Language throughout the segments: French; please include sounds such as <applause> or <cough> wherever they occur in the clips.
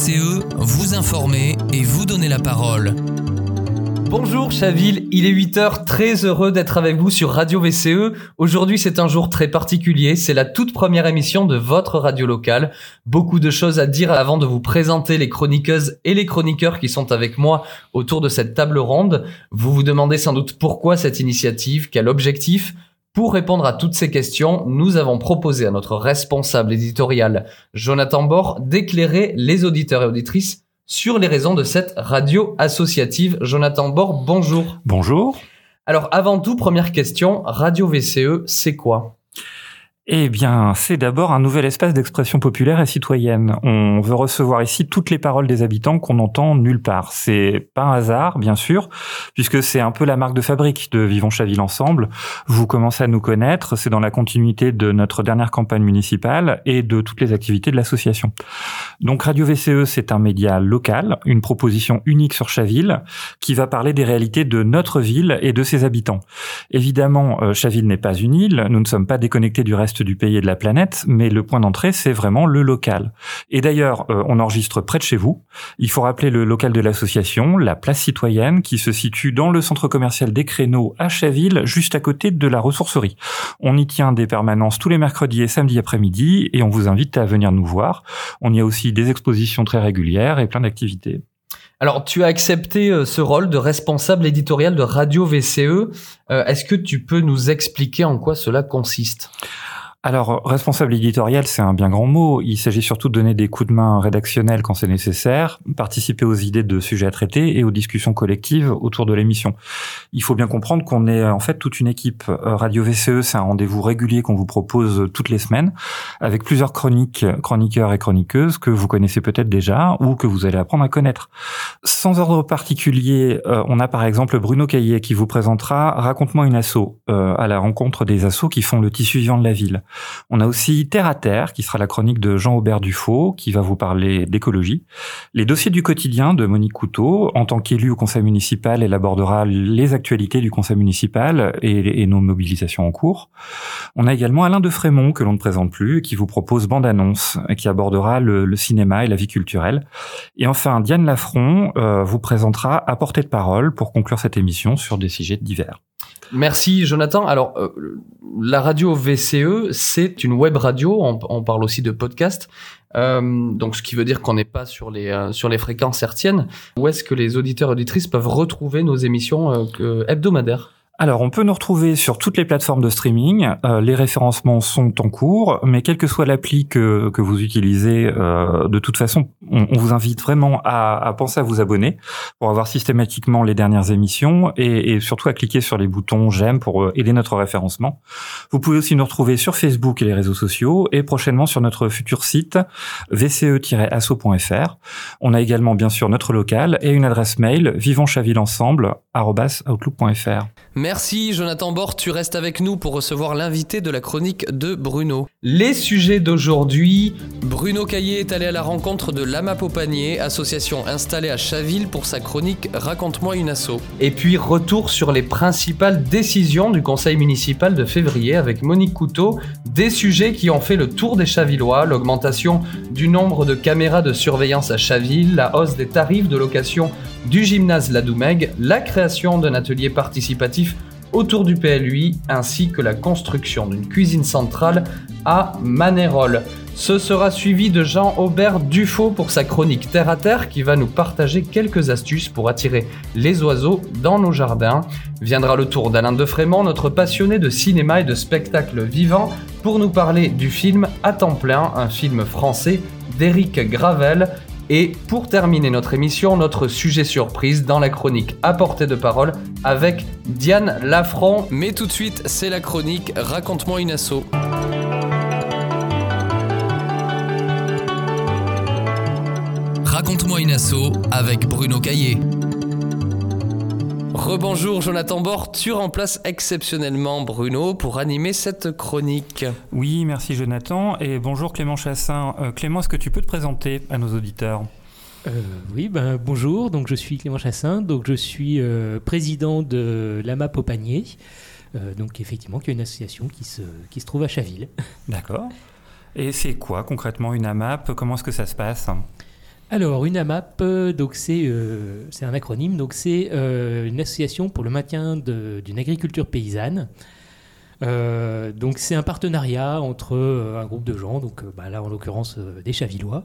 VCE, vous informer et vous donner la parole. Bonjour Chaville, il est 8h, très heureux d'être avec vous sur Radio VCE. Aujourd'hui c'est un jour très particulier, c'est la toute première émission de votre radio locale. Beaucoup de choses à dire avant de vous présenter les chroniqueuses et les chroniqueurs qui sont avec moi autour de cette table ronde. Vous vous demandez sans doute pourquoi cette initiative, quel objectif pour répondre à toutes ces questions, nous avons proposé à notre responsable éditorial, Jonathan Bord, d'éclairer les auditeurs et auditrices sur les raisons de cette radio associative. Jonathan Bord, bonjour. Bonjour. Alors avant tout, première question, Radio VCE, c'est quoi? Eh bien, c'est d'abord un nouvel espace d'expression populaire et citoyenne. On veut recevoir ici toutes les paroles des habitants qu'on entend nulle part. C'est pas un hasard, bien sûr, puisque c'est un peu la marque de fabrique de Vivons Chaville Ensemble. Vous commencez à nous connaître, c'est dans la continuité de notre dernière campagne municipale et de toutes les activités de l'association. Donc Radio VCE, c'est un média local, une proposition unique sur Chaville, qui va parler des réalités de notre ville et de ses habitants. Évidemment, euh, Chaville n'est pas une île, nous ne sommes pas déconnectés du reste du pays et de la planète, mais le point d'entrée, c'est vraiment le local. Et d'ailleurs, euh, on enregistre près de chez vous. Il faut rappeler le local de l'association, la place citoyenne, qui se situe dans le centre commercial des Créneaux à Chaville, juste à côté de la ressourcerie. On y tient des permanences tous les mercredis et samedis après-midi, et on vous invite à venir nous voir. On y a aussi des expositions très régulières et plein d'activités. Alors, tu as accepté euh, ce rôle de responsable éditorial de Radio VCE. Euh, est-ce que tu peux nous expliquer en quoi cela consiste? Alors, responsable éditorial, c'est un bien grand mot. Il s'agit surtout de donner des coups de main rédactionnels quand c'est nécessaire, participer aux idées de sujets à traiter et aux discussions collectives autour de l'émission. Il faut bien comprendre qu'on est en fait toute une équipe. Euh, Radio VCE, c'est un rendez-vous régulier qu'on vous propose toutes les semaines, avec plusieurs chroniques, chroniqueurs et chroniqueuses que vous connaissez peut-être déjà ou que vous allez apprendre à connaître. Sans ordre particulier, euh, on a par exemple Bruno Caillet qui vous présentera Raconte-moi une asso euh, à la rencontre des assos qui font le tissu vivant de la ville. On a aussi Terre à Terre, qui sera la chronique de Jean-Aubert Dufaux, qui va vous parler d'écologie. Les dossiers du quotidien de Monique Couteau, en tant qu'élue au conseil municipal, elle abordera les actualités du conseil municipal et, nos mobilisations en cours. On a également Alain de Frémont, que l'on ne présente plus, qui vous propose Bande Annonce, qui abordera le, cinéma et la vie culturelle. Et enfin, Diane Lafron euh, vous présentera À portée de parole pour conclure cette émission sur des sujets divers. Merci Jonathan. Alors euh, la radio VCE, c'est une web radio. On, parle aussi de podcast. Euh, donc ce qui veut dire qu'on n'est pas sur les euh, sur les fréquences hertziennes. Où est-ce que les auditeurs auditrices peuvent retrouver nos émissions hebdomadaires? Alors, on peut nous retrouver sur toutes les plateformes de streaming. Euh, les référencements sont en cours, mais quelle que soit l'appli que, que vous utilisez, euh, de toute façon, on, vous invite vraiment à, à, penser à vous abonner pour avoir systématiquement les dernières émissions et, et surtout à cliquer sur les boutons j'aime pour euh, aider notre référencement. Vous pouvez aussi nous retrouver sur Facebook et les réseaux sociaux et prochainement sur notre futur site vce-asso.fr. On a également bien sûr notre local et une adresse mail vivonschavillensemble@outlook.fr. Merci Jonathan Bord, tu restes avec nous pour recevoir l'invité de la chronique de Bruno. Les sujets d'aujourd'hui, Bruno Caillé est allé à la rencontre de l'AMAP au panier, association installée à Chaville pour sa chronique Raconte-moi une asso. Et puis retour sur les principales décisions du conseil municipal de février avec Monique Couteau, des sujets qui ont fait le tour des Chavillois, l'augmentation du nombre de caméras de surveillance à Chaville, la hausse des tarifs de location du gymnase Ladoumègue, la création d'un atelier participatif autour du PLUI ainsi que la construction d'une cuisine centrale à Manérol. Ce sera suivi de Jean-Aubert Dufaux pour sa chronique Terre à Terre qui va nous partager quelques astuces pour attirer les oiseaux dans nos jardins. Viendra le tour d'Alain de Frémont, notre passionné de cinéma et de spectacle vivant, pour nous parler du film À temps plein, un film français d'Éric Gravel et pour terminer notre émission, notre sujet surprise dans la chronique à portée de parole avec Diane Lafron. Mais tout de suite, c'est la chronique Raconte-moi une asso. Raconte-moi une asso avec Bruno Caillé. Rebonjour Jonathan Bord, tu remplaces exceptionnellement Bruno pour animer cette chronique. Oui, merci Jonathan et bonjour Clément Chassin. Euh, Clément, est-ce que tu peux te présenter à nos auditeurs euh, oui, ben, bonjour, donc je suis Clément Chassin, donc je suis euh, président de l'AMAP au panier, donc effectivement qui est une association qui se, qui se trouve à Chaville. D'accord. Et c'est quoi concrètement une AMAP? Comment est-ce que ça se passe? Alors, une AMAP, donc c'est un acronyme, donc c'est une association pour le maintien d'une agriculture paysanne. donc c'est un partenariat entre un groupe de gens, donc bah, là en l'occurrence des Chavillois,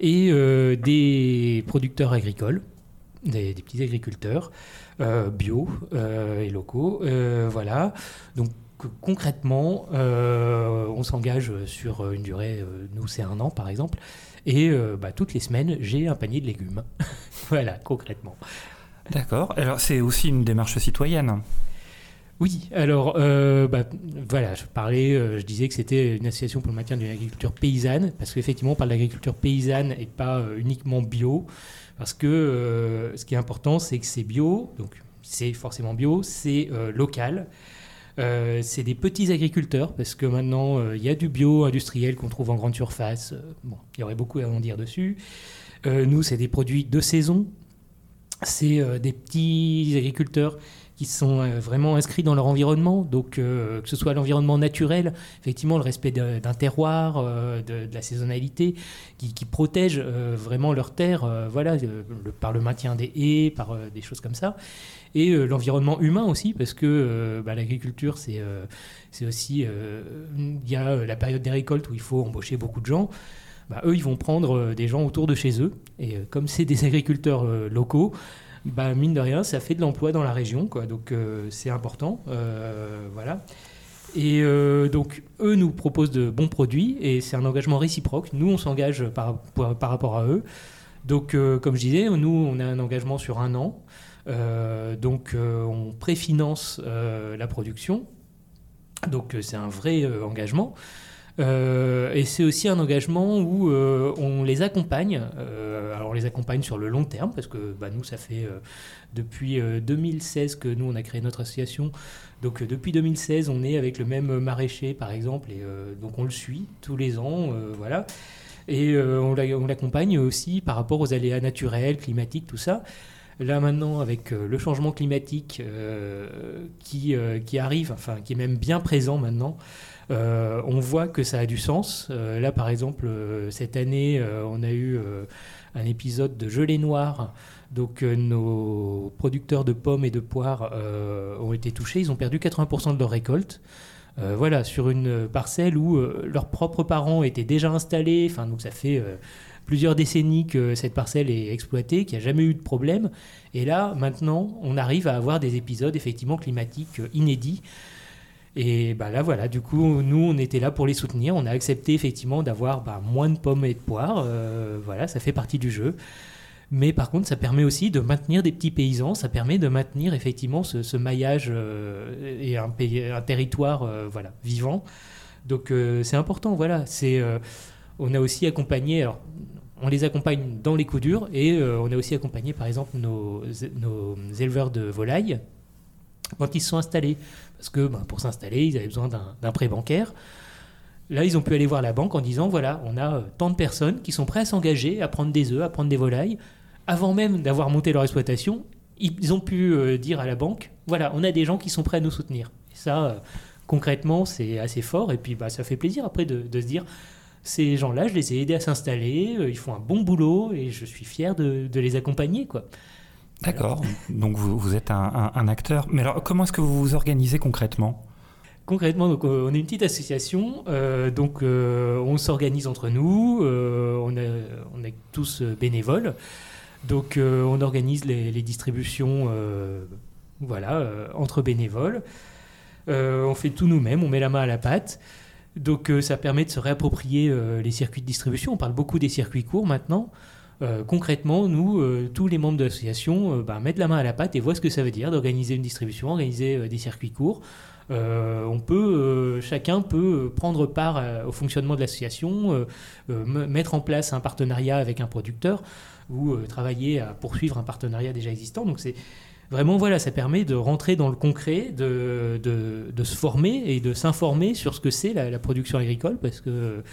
et des producteurs agricoles, des, des petits agriculteurs bio et locaux. voilà. Donc concrètement, euh, on s'engage sur une durée, euh, nous c'est un an par exemple, et euh, bah, toutes les semaines j'ai un panier de légumes. <laughs> voilà, concrètement. D'accord. Alors c'est aussi une démarche citoyenne. Oui, alors bah, voilà, je parlais, je disais que c'était une association pour le maintien d'une agriculture paysanne, parce qu'effectivement on parle d'agriculture paysanne et pas uniquement bio, parce que ce qui est important c'est que c'est bio, donc c'est forcément bio, c'est local. Euh, c'est des petits agriculteurs, parce que maintenant, euh, il y a du bio industriel qu'on trouve en grande surface. Euh, bon, il y aurait beaucoup à en dire dessus. nous, c'est des produits de saison. C'est des petits agriculteurs qui sont vraiment inscrits dans leur environnement, donc que ce soit l'environnement naturel, effectivement le respect d'un terroir, de, la saisonnalité, qui, qui protège vraiment leur terre, voilà, par le maintien des haies, par des choses comme ça et euh, l'environnement humain aussi, parce que euh, bah, l'agriculture, c'est euh, c'est aussi. Il y a la période des récoltes où il faut embaucher beaucoup de gens. Bah, eux, ils vont prendre des gens autour de chez eux. Et comme c'est des agriculteurs locaux, bah, mine de rien, ça fait de l'emploi dans la région. Quoi. Donc c'est important. voilà. Et donc, eux nous proposent de bons produits et c'est un engagement réciproque. Nous, on s'engage par, par, rapport à eux. Donc, comme je disais, nous, on a un engagement sur un an. Euh, donc euh, on préfinance euh, la production. Donc c'est un vrai engagement. Et c'est aussi un engagement où on les accompagne. alors on les accompagne sur le long terme parce que bah, nous ça fait depuis 2016 que nous on a créé notre association. Donc depuis 2016 on est avec le même maraîcher par exemple et donc on le suit tous les ans. voilà. Et on l'accompagne aussi par rapport aux aléas naturels, climatiques, tout ça. Là maintenant, avec euh, le changement climatique euh, qui, euh, qui arrive, enfin qui est même bien présent maintenant, on voit que ça a du sens. là, par exemple, cette année, on a eu un épisode de gelée noire. Donc, nos producteurs de pommes et de poires ont été touchés. Ils ont perdu 80% de leur récolte. voilà, sur une parcelle où leurs propres parents étaient déjà installés. Enfin, donc ça fait plusieurs décennies que cette parcelle est exploitée, qu'il n'y a jamais eu de problème. Et là, maintenant, on arrive à avoir des épisodes effectivement climatiques euh, inédits. Et bah là, voilà, du coup, nous, on était là pour les soutenir. On a accepté effectivement d'avoir bah, moins de pommes et de poires. Euh, voilà, ça fait partie du jeu. Mais par contre, ça permet aussi de maintenir des petits paysans, ça permet de maintenir effectivement ce, maillage euh, et un, un territoire voilà, vivant. Donc c'est important, voilà. C'est, on a aussi accompagné, alors on les accompagne dans les coups durs et euh, on a aussi accompagné par exemple nos, éleveurs de volailles quand ils se sont installés. Parce que ben, pour s'installer, ils avaient besoin d'un prêt bancaire. Là, ils ont pu aller voir la banque en disant voilà, on a euh, tant de personnes qui sont prêtes à s'engager, à prendre des œufs, à prendre des volailles. Avant même d'avoir monté leur exploitation, ils ont pu euh, dire à la banque voilà, on a des gens qui sont prêts à nous soutenir. Et ça, concrètement, c'est assez fort. Et puis, bah, ça fait plaisir après de se dire ces gens-là, je les ai aidés à s'installer, euh, ils font un bon boulot et je suis fier de, les accompagner. quoi. D'accord, donc vous, êtes un, acteur. Mais alors, comment est-ce que vous vous organisez concrètement? Concrètement, donc, euh, on est une petite association, euh, donc on s'organise entre nous, on, est tous bénévoles, donc on organise les, les distributions voilà, entre bénévoles. on fait tout nous-mêmes, on met la main à la pâte. Donc euh, ça permet de se réapproprier euh, les circuits de distribution. On parle beaucoup des circuits courts maintenant. Euh, concrètement, nous, tous les membres de l'association, bah, mettent la main à la pâte et voient ce que ça veut dire d'organiser une distribution, organiser des circuits courts. chacun peut prendre part au fonctionnement de l'association, mettre en place un partenariat avec un producteur ou travailler à poursuivre un partenariat déjà existant. Donc c'est Vraiment, voilà, ça permet de rentrer dans le concret, de, de, se former et de s'informer sur ce que c'est la, production agricole, parce que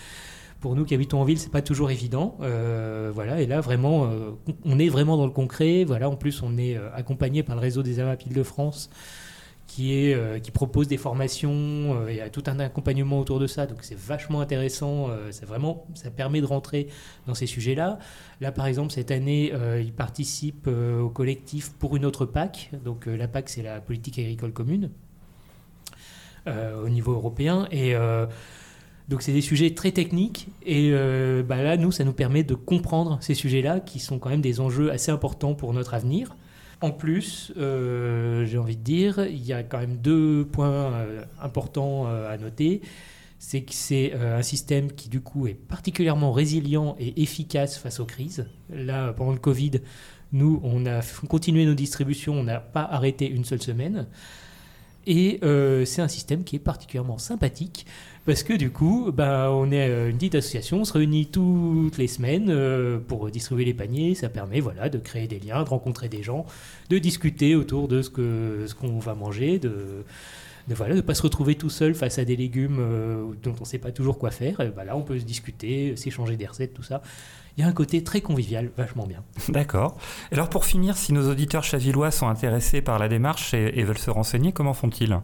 pour nous qui habitons en ville, c'est pas toujours évident. Euh, voilà, et là vraiment, euh, on est vraiment dans le concret. Voilà, en plus, on est euh, accompagné par le réseau des AMAP de France, qui, est, euh, qui propose des formations, il y a tout un accompagnement autour de ça, donc c'est vachement intéressant, ça, vraiment, ça permet de rentrer dans ces sujets-là. Là, par exemple, cette année, il participe au collectif pour une autre PAC, donc la PAC, c'est la politique agricole commune, au niveau européen, et donc c'est des sujets très techniques et euh, bah là, nous, ça nous permet de comprendre ces sujets-là qui sont quand même des enjeux assez importants pour notre avenir. En plus, euh, j'ai envie de dire, il y a quand même deux points euh, importants à noter. C'est que c'est un système qui du coup est particulièrement résilient et efficace face aux crises. Là, pendant le Covid, nous, on a continué nos distributions, on n'a pas arrêté une seule semaine. Et c'est un système qui est particulièrement sympathique parce que du coup, bah, on est euh, une petite association, on se réunit toutes les semaines euh, pour distribuer les paniers. Ça permet voilà, de créer des liens, de rencontrer des gens, de discuter autour de ce qu'on ce qu'on va manger, de de voilà, ne pas se retrouver tout seul face à des légumes euh, dont on ne sait pas toujours quoi faire. Et bah là, on peut se discuter, s'échanger des recettes, tout ça. Il y a un côté très convivial, vachement bien. D'accord. Alors pour finir, si nos auditeurs chavillois sont intéressés par la démarche et veulent se renseigner, comment font-ils?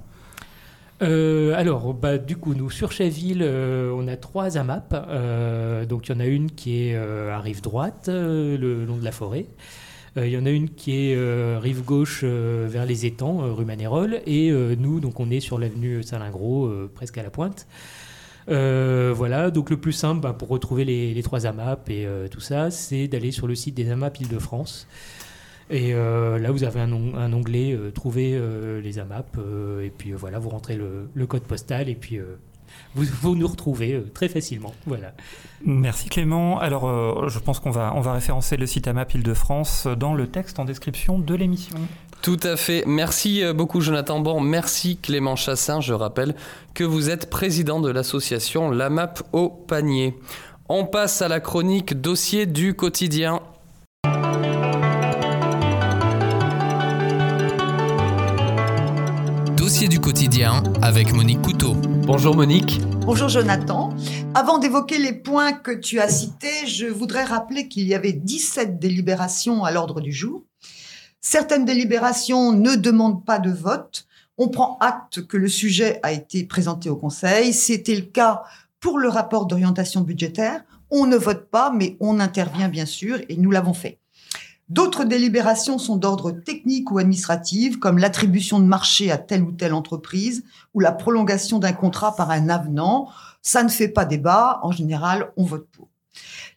Euh, alors, bah, du coup, nous, sur Chaville, euh, on a trois AMAP. Euh, donc, il y en a une qui est à rive droite, le long de la forêt. Il y en a une qui est rive gauche vers les étangs, rue Manérol. Et nous, donc, on est sur l'avenue Salingro, presque à la pointe. voilà, donc le plus simple bah, pour retrouver les, trois AMAP et tout ça, c'est d'aller sur le site des AMAP Île-de-France. Et euh, là, vous avez un, onglet euh, Trouver euh, les AMAP. et puis voilà, vous rentrez le, code postal et puis vous, vous, nous retrouvez très facilement. Voilà. Merci Clément. Alors, je pense qu'on va, on va référencer le site AMAP Île-de-France dans le texte en description de l'émission. Tout à fait. Merci beaucoup Jonathan Bon. Merci Clément Chassin. Je rappelle que vous êtes président de l'association l'AMAP au panier. On passe à la chronique dossier du quotidien. Quotidien avec Monique Couteau. Bonjour Monique. Bonjour Jonathan. Avant d'évoquer les points que tu as cités, je voudrais rappeler qu'il y avait 17 délibérations à l'ordre du jour. Certaines délibérations ne demandent pas de vote. On prend acte que le sujet a été présenté au Conseil. C'était le cas pour le rapport d'orientation budgétaire. On ne vote pas, mais on intervient bien sûr, et nous l'avons fait. D'autres délibérations sont d'ordre technique ou administratif, comme l'attribution de marché à telle ou telle entreprise ou la prolongation d'un contrat par un avenant. Ça ne fait pas débat. En général, on vote pour.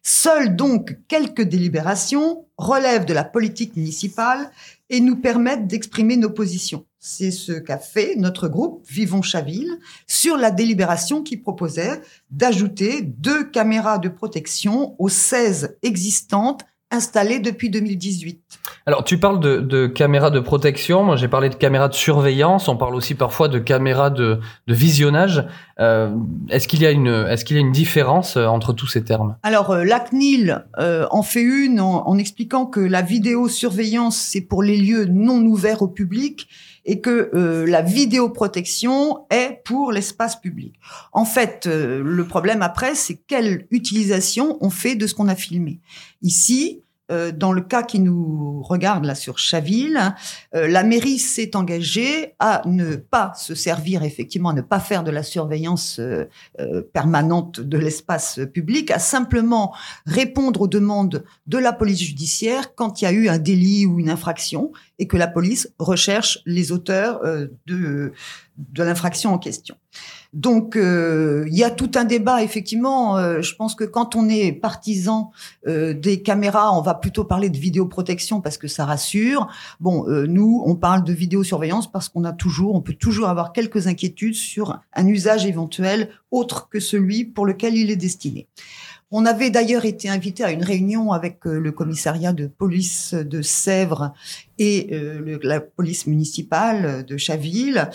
Seules donc quelques délibérations relèvent de la politique municipale et nous permettent d'exprimer nos positions. C'est ce qu'a fait notre groupe Vivons Chaville sur la délibération qui proposait d'ajouter deux caméras de protection aux 16 existantes installé depuis 2018. Alors, tu parles de, caméras de protection. Moi, j'ai parlé de caméras de surveillance. On parle aussi parfois de caméras de, visionnage. Euh, est-ce qu'il y a une, est-ce qu'il y a une différence euh, entre tous ces termes? Alors, euh, la CNIL en fait une en, expliquant que la vidéosurveillance c'est pour les lieux non ouverts au public et que la vidéoprotection est pour l'espace public. En fait, le problème après, c'est quelle utilisation on fait de ce qu'on a filmé. Ici, euh, dans le cas qui nous regarde là sur Chaville, euh, la mairie s'est engagée à ne pas se servir effectivement, à ne pas faire de la surveillance euh, permanente de l'espace public, à simplement répondre aux demandes de la police judiciaire quand il y a eu un délit ou une infraction et que la police recherche les auteurs de, de l'infraction en question. Donc euh, il y a tout un débat effectivement. Euh, je pense que quand on est partisan euh, des caméras, on va plutôt parler de vidéoprotection parce que ça rassure. Bon, nous on parle de vidéosurveillance parce qu'on a toujours, on peut toujours avoir quelques inquiétudes sur un usage éventuel autre que celui pour lequel il est destiné. On avait d'ailleurs été invité à une réunion avec euh, le commissariat de police de Sèvres et euh, la police municipale de Chaville.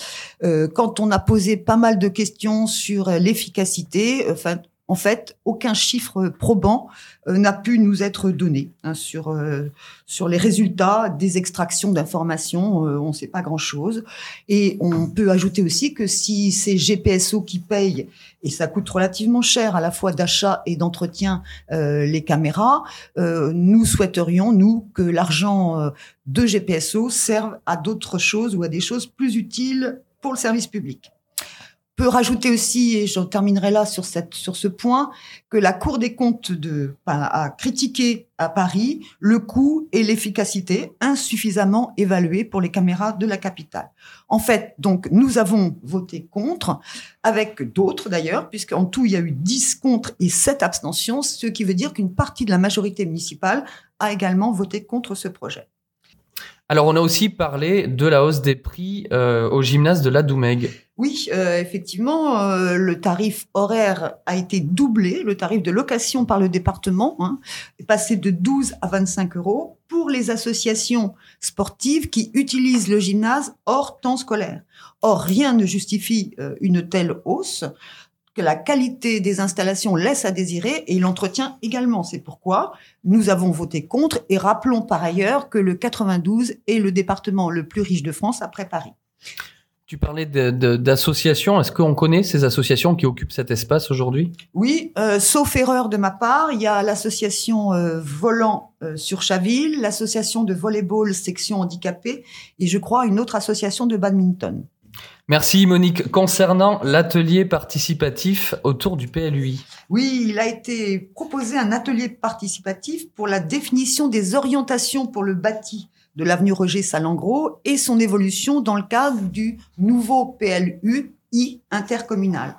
Euh, quand on a posé pas mal de questions sur l'efficacité, enfin, en fait, aucun chiffre probant n'a pu nous être donné hein, sur euh, sur les résultats des extractions d'informations. On ne sait pas grand-chose. Et on peut ajouter aussi que si c'est GPSO qui paye, et ça coûte relativement cher à la fois d'achat et d'entretien les caméras, nous souhaiterions, nous, que l'argent de GPSO serve à d'autres choses ou à des choses plus utiles pour le service public peut rajouter aussi, et j'en terminerai là sur, ce point, que la Cour des comptes a critiqué à Paris le coût et l'efficacité insuffisamment évalués pour les caméras de la capitale. En fait, donc, nous avons voté contre, avec d'autres d'ailleurs, puisqu'en tout, il y a eu 10 contre et 7 abstentions, ce qui veut dire qu'une partie de la majorité municipale a également voté contre ce projet. Alors, on a aussi parlé de la hausse des prix euh, au gymnase de la Doumègue. Oui, euh, effectivement, euh, le tarif horaire a été doublé, le tarif de location par le département hein, passé de 12 à 25 euros pour les associations sportives qui utilisent le gymnase hors temps scolaire. Or, rien ne justifie une telle hausse que la qualité des installations laisse à désirer et l'entretien également. C'est pourquoi nous avons voté contre et rappelons par ailleurs que le 92 est le département le plus riche de France après Paris. Tu parlais d'associations. Est-ce qu'on connaît ces associations qui occupent cet espace aujourd'hui? Oui, euh, sauf erreur de ma part, il y a l'association euh, Volant euh, sur Chaville, l'association de volleyball section handicapée et je crois une autre association de badminton. Merci Monique. Concernant l'atelier participatif autour du PLUI. Oui, il a été proposé un atelier participatif pour la définition des orientations pour le bâti de l'avenue Roger Salengro et son évolution dans le cadre du nouveau PLUI intercommunal.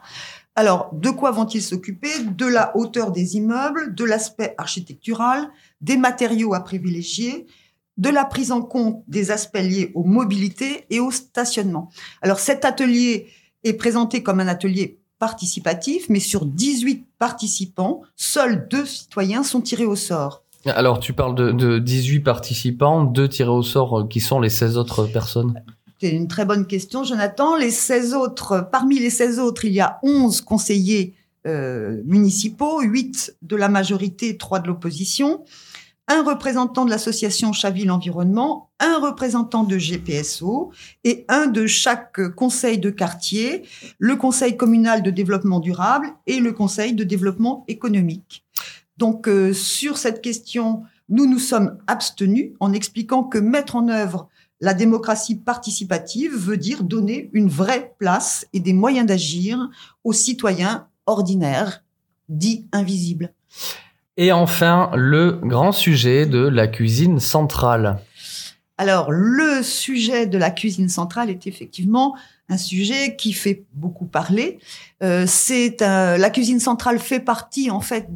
Alors, de quoi vont-ils s'occuper? De la hauteur des immeubles, de l'aspect architectural, des matériaux à privilégier, de la prise en compte des aspects liés aux mobilités et au stationnement. Alors cet atelier est présenté comme un atelier participatif, mais sur 18 participants, seuls deux citoyens sont tirés au sort. Alors tu parles de, 18 participants, deux tirés au sort, euh, qui sont les 16 autres personnes? C'est une très bonne question, Jonathan. Les 16 autres, parmi les 16 autres, il y a 11 conseillers euh, municipaux, 8 de la majorité, 3 de l'opposition un représentant de l'association Chaville Environnement, un représentant de GPSO et un de chaque conseil de quartier, le conseil communal de développement durable et le conseil de développement économique. Donc euh, sur cette question, nous nous sommes abstenus en expliquant que mettre en œuvre la démocratie participative veut dire donner une vraie place et des moyens d'agir aux citoyens ordinaires, dits invisibles. Et enfin, le grand sujet de la cuisine centrale. Alors, le sujet de la cuisine centrale est effectivement un sujet qui fait beaucoup parler. Euh, la cuisine centrale fait partie en fait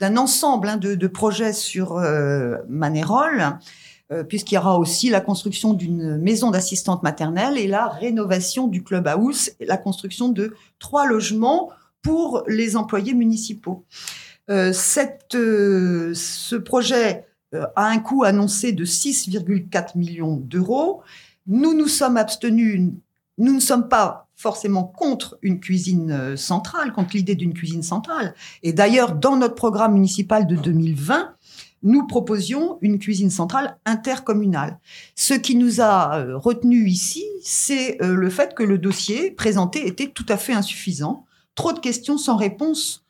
d'un ensemble hein, de, de, projets sur euh, Manérol, euh, puisqu'il y aura aussi la construction d'une maison d'assistante maternelle et la rénovation du club house et la construction de trois logements pour les employés municipaux. Euh, euh, ce projet euh, a un coût annoncé de 6,4 millions d'euros. Nous nous sommes abstenus, nous ne sommes pas forcément contre une cuisine centrale, contre l'idée d'une cuisine centrale. Et d'ailleurs, dans notre programme municipal de 2020, nous proposions une cuisine centrale intercommunale. Ce qui nous a retenu ici, c'est le fait que le dossier présenté était tout à fait insuffisant. Trop de questions sans réponse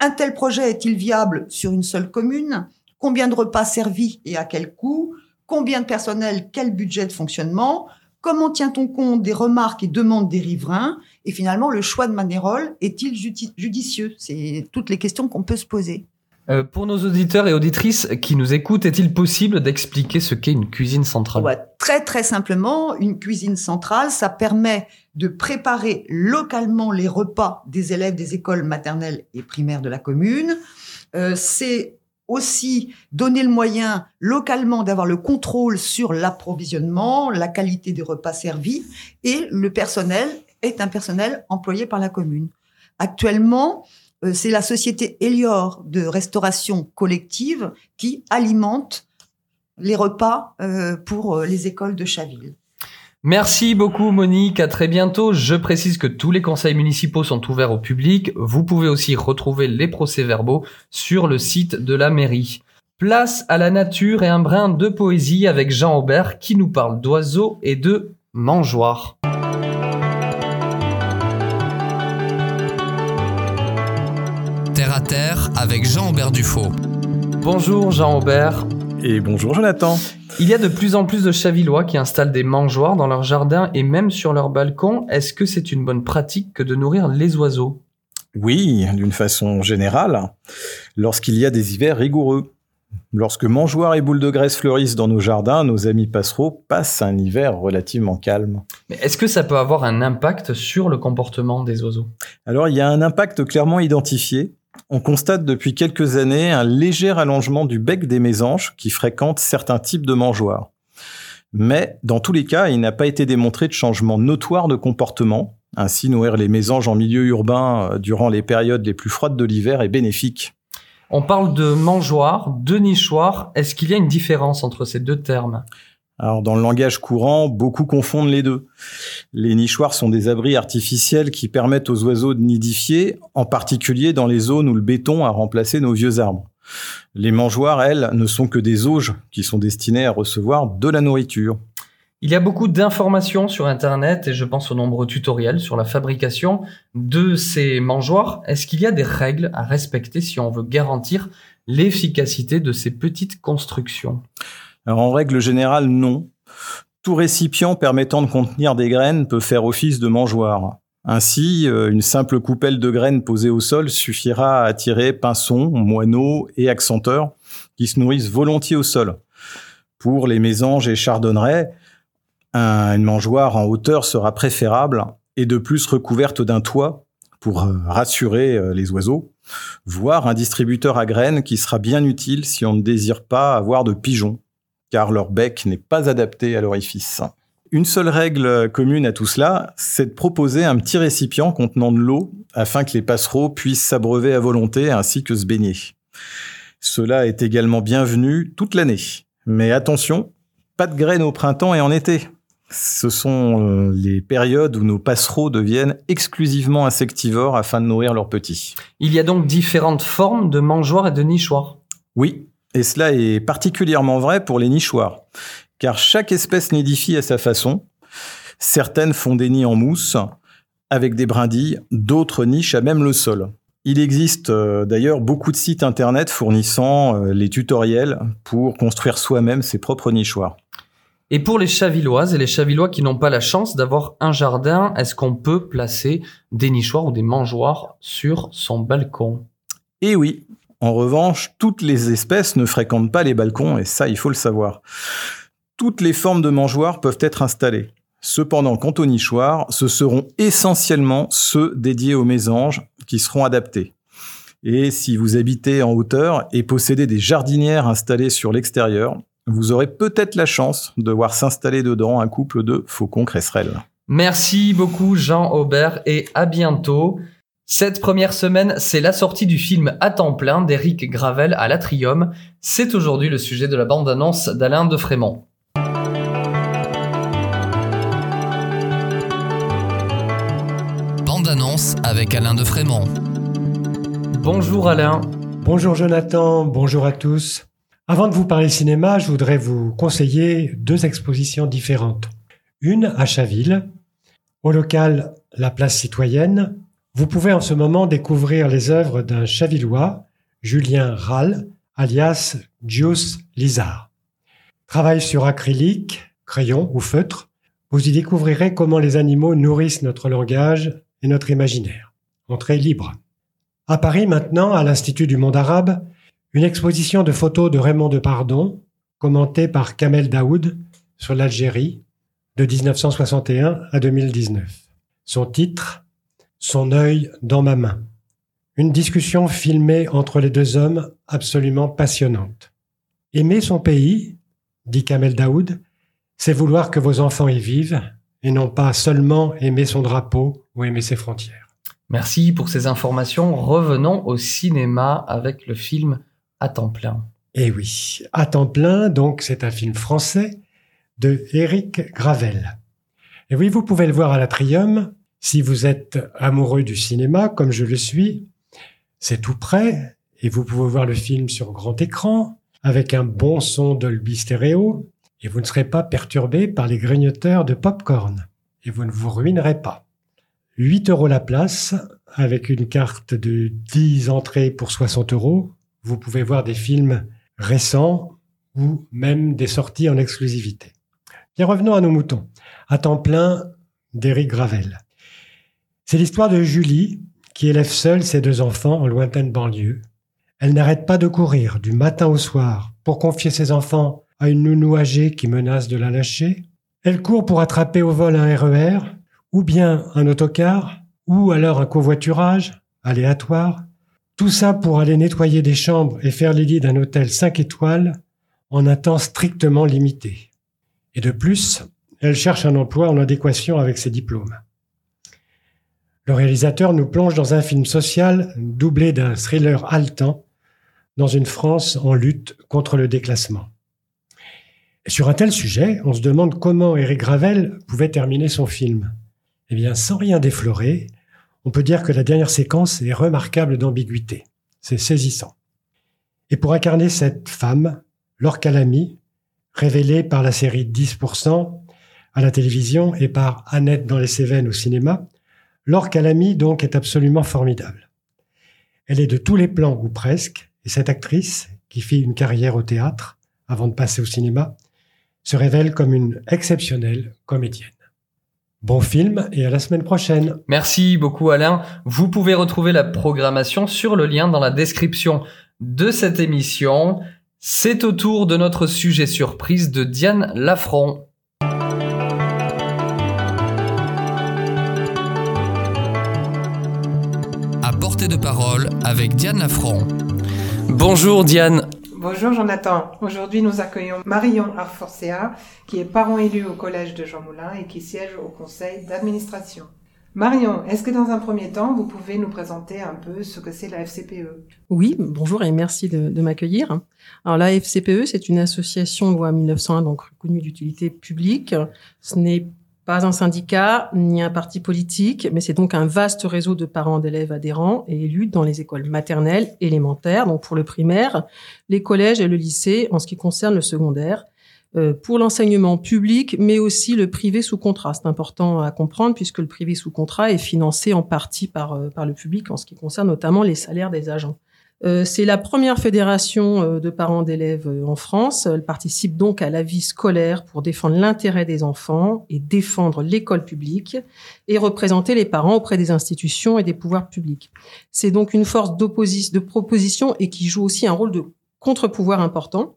un tel projet est-il viable sur une seule commune? Combien de repas servis et à quel coût? Combien de personnel? Quel budget de fonctionnement? Comment tient-on compte des remarques et demandes des riverains? Et finalement, le choix de Manérol est-il judicieux? C'est toutes les questions qu'on peut se poser. Euh, pour nos auditeurs et auditrices qui nous écoutent, est-il possible d'expliquer ce qu'est une cuisine centrale? Très très simplement, une cuisine centrale, ça permet de préparer localement les repas des élèves des écoles maternelles et primaires de la commune. Euh, c'est aussi donner le moyen localement d'avoir le contrôle sur l'approvisionnement, la qualité des repas servis et le personnel est un personnel employé par la commune. Actuellement, c'est la société Elior de restauration collective qui alimente les repas euh, pour euh, les écoles de Chaville. Merci beaucoup Monique, à très bientôt. Je précise que tous les conseils municipaux sont ouverts au public. Vous pouvez aussi retrouver les procès-verbaux sur le site de la mairie. Place à la nature et un brin de poésie avec Jean Aubert qui nous parle d'oiseaux et de mangeoires. Terre avec Jean Aubert Dufaux. Bonjour Jean Aubert. Et bonjour Jonathan. Il y a de plus en plus de Chavillois qui installent des mangeoires dans leur jardin et même sur leur balcon. Est-ce que c'est une bonne pratique que de nourrir les oiseaux? Oui, d'une façon générale, lorsqu'il y a des hivers rigoureux. Lorsque mangeoires et boules de graisse fleurissent dans nos jardins, nos amis passereaux passent un hiver relativement calme. Mais est-ce que ça peut avoir un impact sur le comportement des oiseaux? Alors il y a un impact clairement identifié. On constate depuis quelques années un léger allongement du bec des mésanges qui fréquentent certains types de mangeoires. Mais dans tous les cas, il n'a pas été démontré de changement notoire de comportement. Ainsi, nourrir les mésanges en milieu urbain euh, durant les périodes les plus froides de l'hiver est bénéfique. On parle de mangeoire, de nichoir. Est-ce qu'il y a une différence entre ces deux termes? Alors dans le langage courant, beaucoup confondent les deux. Les nichoirs sont des abris artificiels qui permettent aux oiseaux de nidifier, en particulier dans les zones où le béton a remplacé nos vieux arbres. Les mangeoires, elles, ne sont que des auges qui sont destinées à recevoir de la nourriture. Il y a beaucoup d'informations sur Internet et je pense aux nombreux tutoriels sur la fabrication de ces mangeoires. Est-ce qu'il y a des règles à respecter si on veut garantir l'efficacité de ces petites constructions? Alors, en règle générale, non. Tout récipient permettant de contenir des graines peut faire office de mangeoire. Ainsi, euh, une simple coupelle de graines posée au sol suffira à attirer pinsons, moineaux et accenteurs qui se nourrissent volontiers au sol. Pour les mésanges et chardonnerets, une mangeoire en hauteur sera préférable et de plus recouverte d'un toit pour euh, rassurer euh, les oiseaux, voire un distributeur à graines qui sera bien utile si on ne désire pas avoir de pigeons car leur bec n'est pas adapté à l'orifice. Une seule règle commune à tout cela, c'est de proposer un petit récipient contenant de l'eau afin que les passereaux puissent s'abreuver à volonté ainsi que se baigner. Cela est également bienvenu toute l'année. Mais attention, pas de graines au printemps et en été. Ce sont euh, les périodes où nos passereaux deviennent exclusivement insectivores afin de nourrir leurs petits. Il y a donc différentes formes de mangeoires et de nichoirs. Oui, et cela est particulièrement vrai pour les nichoirs, car chaque espèce nidifie à sa façon. Certaines font des nids en mousse, avec des brindilles, d'autres nichent à même le sol. Il existe euh, d'ailleurs beaucoup de sites internet fournissant euh, les tutoriels pour construire soi-même ses propres nichoirs. Et pour les chavilloises et les chavillois qui n'ont pas la chance d'avoir un jardin, est-ce qu'on peut placer des nichoirs ou des mangeoires sur son balcon? Eh oui, en revanche, toutes les espèces ne fréquentent pas les balcons, et ça, il faut le savoir. Toutes les formes de mangeoires peuvent être installées. Cependant, quant aux nichoirs, ce seront essentiellement ceux dédiés aux mésanges qui seront adaptés. Et si vous habitez en hauteur et possédez des jardinières installées sur l'extérieur, vous aurez peut-être la chance de voir s'installer dedans un couple de faucons cresserelles. Merci beaucoup Jean Aubert et à bientôt. Cette première semaine, c'est la sortie du film À temps plein d'Éric Gravel à l'Atrium. C'est aujourd'hui le sujet de la bande-annonce d'Alain de Frémont. Bande-annonce avec Alain de Frémont. Bonjour Alain. Bonjour Jonathan, bonjour à tous. Avant de vous parler cinéma, je voudrais vous conseiller deux expositions différentes. Une à Chaville, au local La Place Citoyenne, vous pouvez en ce moment découvrir les œuvres d'un Chavillois, Julien Rall, alias Gius Lizard. Travail sur acrylique, crayon ou feutre, vous y découvrirez comment les animaux nourrissent notre langage et notre imaginaire. Entrée libre. À Paris maintenant, à l'Institut du monde arabe, une exposition de photos de Raymond Depardon, commentée par Kamel Daoud sur l'Algérie de 1961 à 2019. Son titre son œil dans ma main. Une discussion filmée entre les deux hommes absolument passionnante. Aimer son pays, dit Kamel Daoud, c'est vouloir que vos enfants y vivent et non pas seulement aimer son drapeau ou aimer ses frontières. Merci pour ces informations. Revenons au cinéma avec le film À temps plein. Eh oui, À temps plein, donc c'est un film français de Éric Gravel. Et oui, vous pouvez le voir à l'Atrium. Si vous êtes amoureux du cinéma, comme je le suis, c'est tout près et vous pouvez voir le film sur grand écran avec un bon son Dolby Stereo et vous ne serez pas perturbé par les grignoteurs de popcorn et vous ne vous ruinerez pas. 8 euros la place avec une carte de 10 entrées pour 60 euros. Vous pouvez voir des films récents ou même des sorties en exclusivité. Bien, revenons à nos moutons. À temps plein d'Éric Gravel. C'est l'histoire de Julie, qui élève seule ses deux enfants en lointaine banlieue. Elle n'arrête pas de courir du matin au soir pour confier ses enfants à une nounou âgée qui menace de la lâcher. Elle court pour attraper au vol un RER, e ou bien un autocar, ou alors un covoiturage aléatoire. Tout ça pour aller nettoyer des chambres et faire les lits d'un hôtel 5 étoiles en un temps strictement limité. Et de plus, elle cherche un emploi en adéquation avec ses diplômes. Le réalisateur nous plonge dans un film social doublé d'un thriller haletant dans une France en lutte contre le déclassement. Sur un tel sujet, on se demande comment Eric Gravel pouvait terminer son film. Eh bien, sans rien déflorer, on peut dire que la dernière séquence est remarquable d'ambiguïté. C'est saisissant. Et pour incarner cette femme, Laure Calamy, révélée par la série 10% à la télévision et par Annette dans les Cévennes au cinéma, Laure Calamy, donc, est absolument formidable. Elle est de tous les plans, ou presque, et cette actrice, qui fit une carrière au théâtre avant de passer au cinéma, se révèle comme une exceptionnelle comédienne. Bon film et à la semaine prochaine. Merci beaucoup Alain. Vous pouvez retrouver la programmation sur le lien dans la description de cette émission. C'est au tour de notre sujet surprise de Diane Lafron. De parole avec Diane Lafron. Bonjour Diane. Bonjour Jonathan. Aujourd'hui, nous accueillons Marion Arforcea, qui est parent élu au collège de Jean Moulin et qui siège au conseil d'administration. Marion, est-ce que dans un premier temps, vous pouvez nous présenter un peu ce que c'est la FCPE Oui, bonjour et merci de, de m'accueillir. Alors la FCPE, c'est une association loi 1901, donc reconnue d'utilité publique. Ce n'est pas un syndicat ni un parti politique, mais c'est donc un vaste réseau de parents d'élèves adhérents et élus dans les écoles maternelles, élémentaires, donc pour le primaire, les collèges et le lycée en ce qui concerne le secondaire, euh, pour l'enseignement public, mais aussi le privé sous contrat. C'est important à comprendre puisque le privé sous contrat est financé en partie par, euh, par le public en ce qui concerne notamment les salaires des agents. Euh, c'est la première fédération euh, de parents d'élèves euh, en France. Elle participe donc à la vie scolaire pour défendre l'intérêt des enfants et défendre l'école publique et représenter les parents auprès des institutions et des pouvoirs publics. C'est donc une force de proposition et qui joue aussi un rôle de contre-pouvoir important.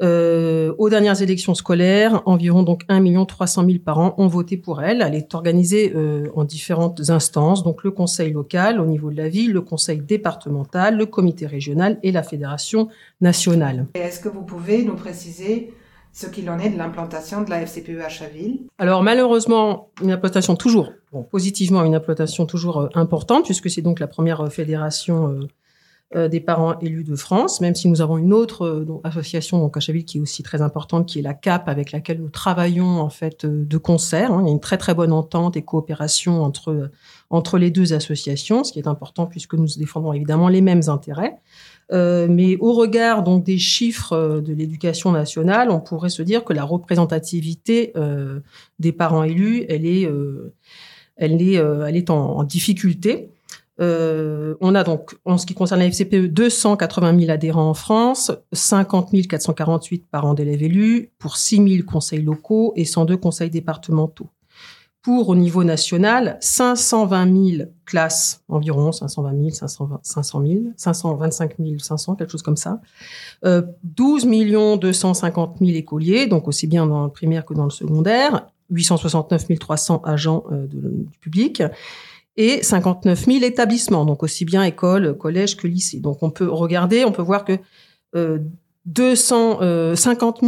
Euh, aux dernières élections scolaires, environ donc 1 300 000 parents ont voté pour elle. Elle est organisée euh, en différentes instances, donc le conseil local au niveau de la ville, le conseil départemental, le comité régional et la fédération nationale. Est-ce que vous pouvez nous préciser ce qu'il en est de l'implantation de la FCPE à Chaville? Alors malheureusement, une implantation toujours, bon, positivement une implantation toujours euh, importante, puisque c'est donc la première euh, fédération euh, euh, des parents élus de France, même si nous avons une autre euh, association donc à qui est aussi très importante, qui est la CAP, avec laquelle nous travaillons en fait euh, de concert. Hein. Il y a une très très bonne entente et coopération entre entre les deux associations, ce qui est important puisque nous défendons évidemment les mêmes intérêts. mais au regard donc des chiffres de l'éducation nationale, on pourrait se dire que la représentativité des parents élus, elle est, elle est, elle est en difficulté. Euh, on a donc, en ce qui concerne la FCPE, 280 000 adhérents en France, 50 448 parents d'élèves élus, pour 6 000 conseils locaux et 102 conseils départementaux. Pour, au niveau national, 520 000 classes, environ 520 000, 520, 500 000, 525 500, quelque chose comme ça. Euh, 12 250 000 écoliers, donc aussi bien dans le primaire que dans le secondaire. 869 300 agents euh, du public et 59 000 établissements, donc aussi bien écoles, collèges que lycées. Donc on peut regarder, on peut voir que euh, 250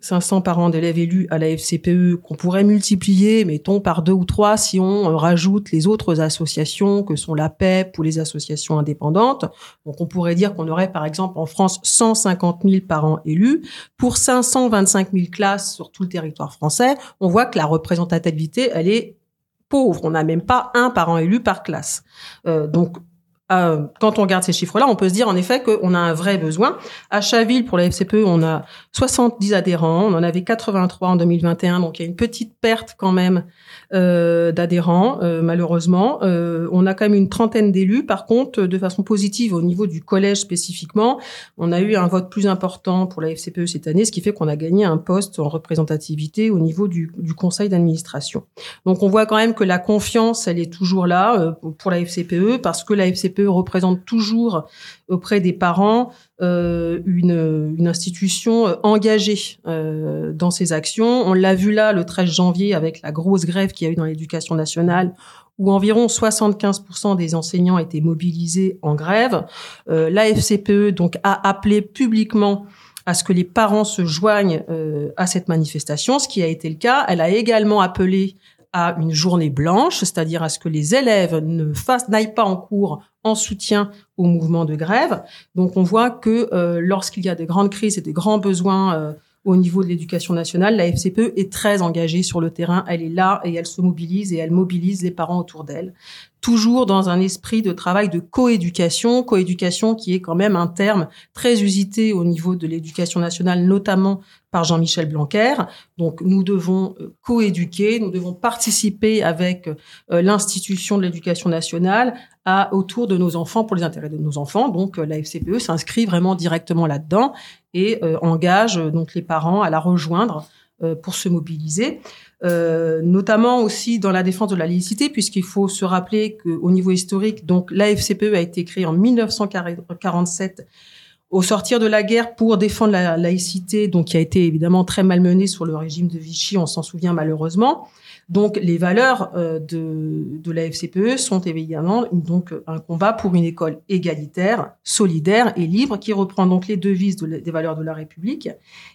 500 parents d'élèves élus à la FCPE qu'on pourrait multiplier, mettons, par deux ou trois si on euh, rajoute les autres associations que sont la PEP ou les associations indépendantes. Donc on pourrait dire qu'on aurait par exemple en France 150 000 parents élus. Pour 525 000 classes sur tout le territoire français, on voit que la représentativité, elle est pauvre. On n'a même pas un parent élu par classe. Euh, donc quand on regarde ces chiffres-là, on peut se dire en effet qu'on a un vrai besoin. À Chaville, pour la FCPE, on a 70 adhérents, on en avait 83 en 2021, donc il y a une petite perte quand même euh, d'adhérents, euh, malheureusement. Euh, on a quand même une trentaine d'élus. Par contre, de façon positive, au niveau du collège spécifiquement, on a eu un vote plus important pour la FCPE cette année, ce qui fait qu'on a gagné un poste en représentativité au niveau du, du conseil d'administration. Donc on voit quand même que la confiance, elle est toujours là pour la FCPE, parce que la FCPE représente toujours auprès des parents euh, une, institution euh, engagée euh, dans ses actions. On l'a vu là le 13 janvier avec la grosse grève qu'il y a eu dans l'éducation nationale où environ 75% des enseignants étaient mobilisés en grève. Euh, la FCPE donc a appelé publiquement à ce que les parents se joignent à cette manifestation, ce qui a été le cas. Elle a également appelé à une journée blanche, c'est-à-dire à ce que les élèves ne fassent n'aillent pas en cours en soutien au mouvement de grève. Donc on voit que euh, lorsqu'il y a des grandes crises et des grands besoins euh, au niveau de l'éducation nationale, la FCPE est très engagée sur le terrain. Elle est là et elle se mobilise et elle mobilise les parents autour d'elle. Toujours dans un esprit de travail de coéducation, coéducation qui est quand même un terme très usité au niveau de l'éducation nationale, notamment par Jean-Michel Blanquer. Donc nous devons euh, coéduquer, nous devons participer avec l'institution de l'éducation nationale à, autour de nos enfants pour les intérêts de nos enfants. Donc euh, la FCPE s'inscrit vraiment directement là-dedans et euh, engage euh, donc les parents à la rejoindre pour se mobiliser, euh, notamment aussi dans la défense de la laïcité, puisqu'il faut se rappeler qu'au niveau historique, donc la FCPE a été créée en 1947 au sortir de la guerre pour défendre la laïcité, donc qui a été évidemment très malmenée sur le régime de Vichy, on s'en souvient malheureusement. Donc les valeurs euh, de, de la FCPE sont évidemment donc un combat pour une école égalitaire, solidaire et libre qui reprend donc les devises des valeurs de la République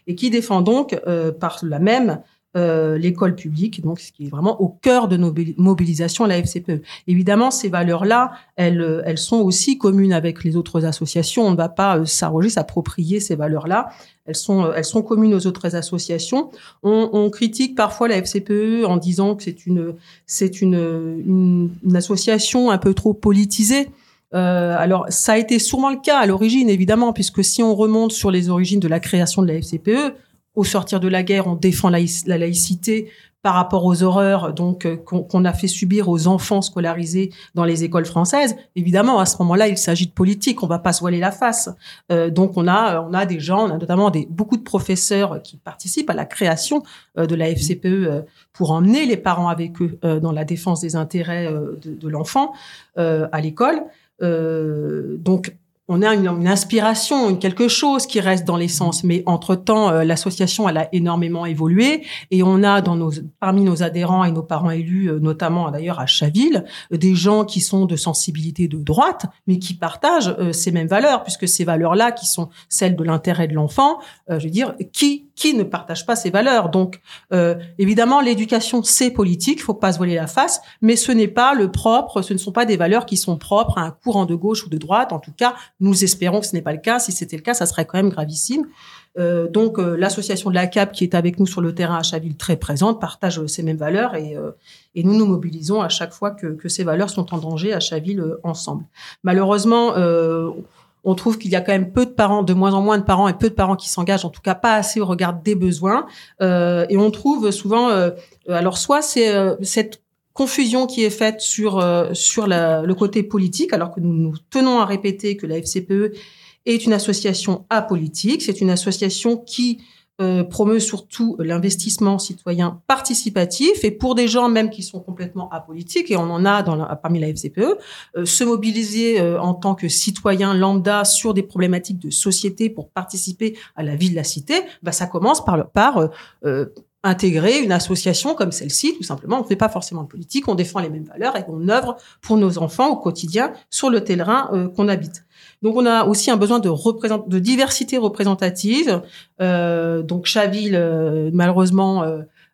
et qui défend donc euh, par la même euh, l'école publique, donc ce qui est vraiment au cœur de nos mobilisations à la FCPE. Évidemment, ces valeurs-là, elles, elles sont aussi communes avec les autres associations. On ne va pas euh, s'arroger, s'approprier ces valeurs-là. Elles sont, euh, elles sont communes aux autres associations. On, on, critique parfois la FCPE en disant que c'est une, c'est une, une, une, association un peu trop politisée. Euh, alors, ça a été sûrement le cas à l'origine, évidemment, puisque si on remonte sur les origines de la création de la FCPE, au sortir de la guerre, on défend la, laïcité par rapport aux horreurs donc euh, qu'on a fait subir aux enfants scolarisés dans les écoles françaises. Évidemment, à ce moment-là, il s'agit de politique. On va pas se voiler la face. Euh, donc, on a on a des gens, on a notamment des beaucoup de professeurs qui participent à la création euh, de la FCPE euh, pour emmener les parents avec eux euh, dans la défense des intérêts de, de l'enfant à l'école. donc on a une, une, inspiration, quelque chose qui reste dans l'essence. Mais entre-temps, euh, l'association, elle a énormément évolué et on a dans nos, parmi nos adhérents et nos parents élus, euh, notamment d'ailleurs à Chaville, euh, des gens qui sont de sensibilité de droite, mais qui partagent ces mêmes valeurs, puisque ces valeurs-là, qui sont celles de l'intérêt de l'enfant, je veux dire, qui qui ne partage pas ces valeurs Donc, évidemment, l'éducation, c'est politique, faut pas se voiler la face, mais ce n'est pas le propre, ce ne sont pas des valeurs qui sont propres à un courant de gauche ou de droite, en tout cas nous espérons que ce n'est pas le cas. Si c'était le cas, ça serait quand même gravissime. Euh, donc euh, l'association de la CAP qui est avec nous sur le terrain à Chaville très présente partage euh, ces mêmes valeurs et, euh, et nous nous mobilisons à chaque fois que, que, ces valeurs sont en danger à Chaville euh, ensemble. Malheureusement, on trouve qu'il y a quand même peu de parents, de moins en moins de parents et peu de parents qui s'engagent, en tout cas pas assez au regard des besoins. et on trouve souvent, alors soit c'est cette confusion qui est faite sur euh, sur la, le côté politique, alors que nous nous tenons à répéter que la FCPE est une association apolitique. C'est une association qui euh, promeut surtout l'investissement citoyen participatif et pour des gens même qui sont complètement apolitiques et on en a dans la, parmi la FCPE, euh, se mobiliser euh, en tant que citoyen lambda sur des problématiques de société pour participer à la vie de la cité, bah ça commence par par intégrer une association comme celle-ci, tout simplement. On ne fait pas forcément de politique, on défend les mêmes valeurs et on œuvre pour nos enfants au quotidien sur le terrain euh, qu'on habite. Donc on a aussi un besoin de, de diversité représentative. Euh, donc Chaville, euh, malheureusement,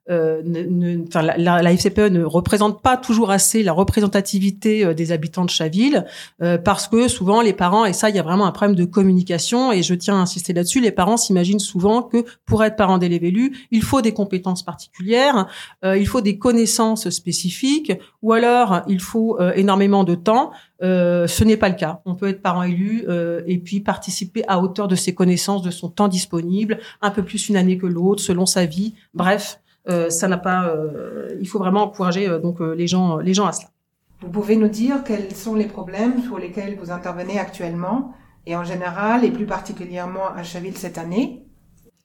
euh, euh, ne, enfin, la, la, FCPE ne représente pas toujours assez la représentativité euh, des habitants de Chaville euh, parce que souvent les parents et ça il y a vraiment un problème de communication et je tiens à insister là-dessus les parents s'imaginent souvent que pour être parent d'élève élu il faut des compétences particulières il faut des connaissances spécifiques ou alors il faut énormément de temps ce n'est pas le cas. On peut être parent élu et puis participer à hauteur de ses connaissances, de son temps disponible, un peu plus une année que l'autre, selon sa vie. Bref, euh, ça n'a pas. Euh, il faut vraiment encourager euh, donc les gens, les gens à cela. Vous pouvez nous dire quels sont les problèmes sur lesquels vous intervenez actuellement et en général et plus particulièrement à Chaville cette année?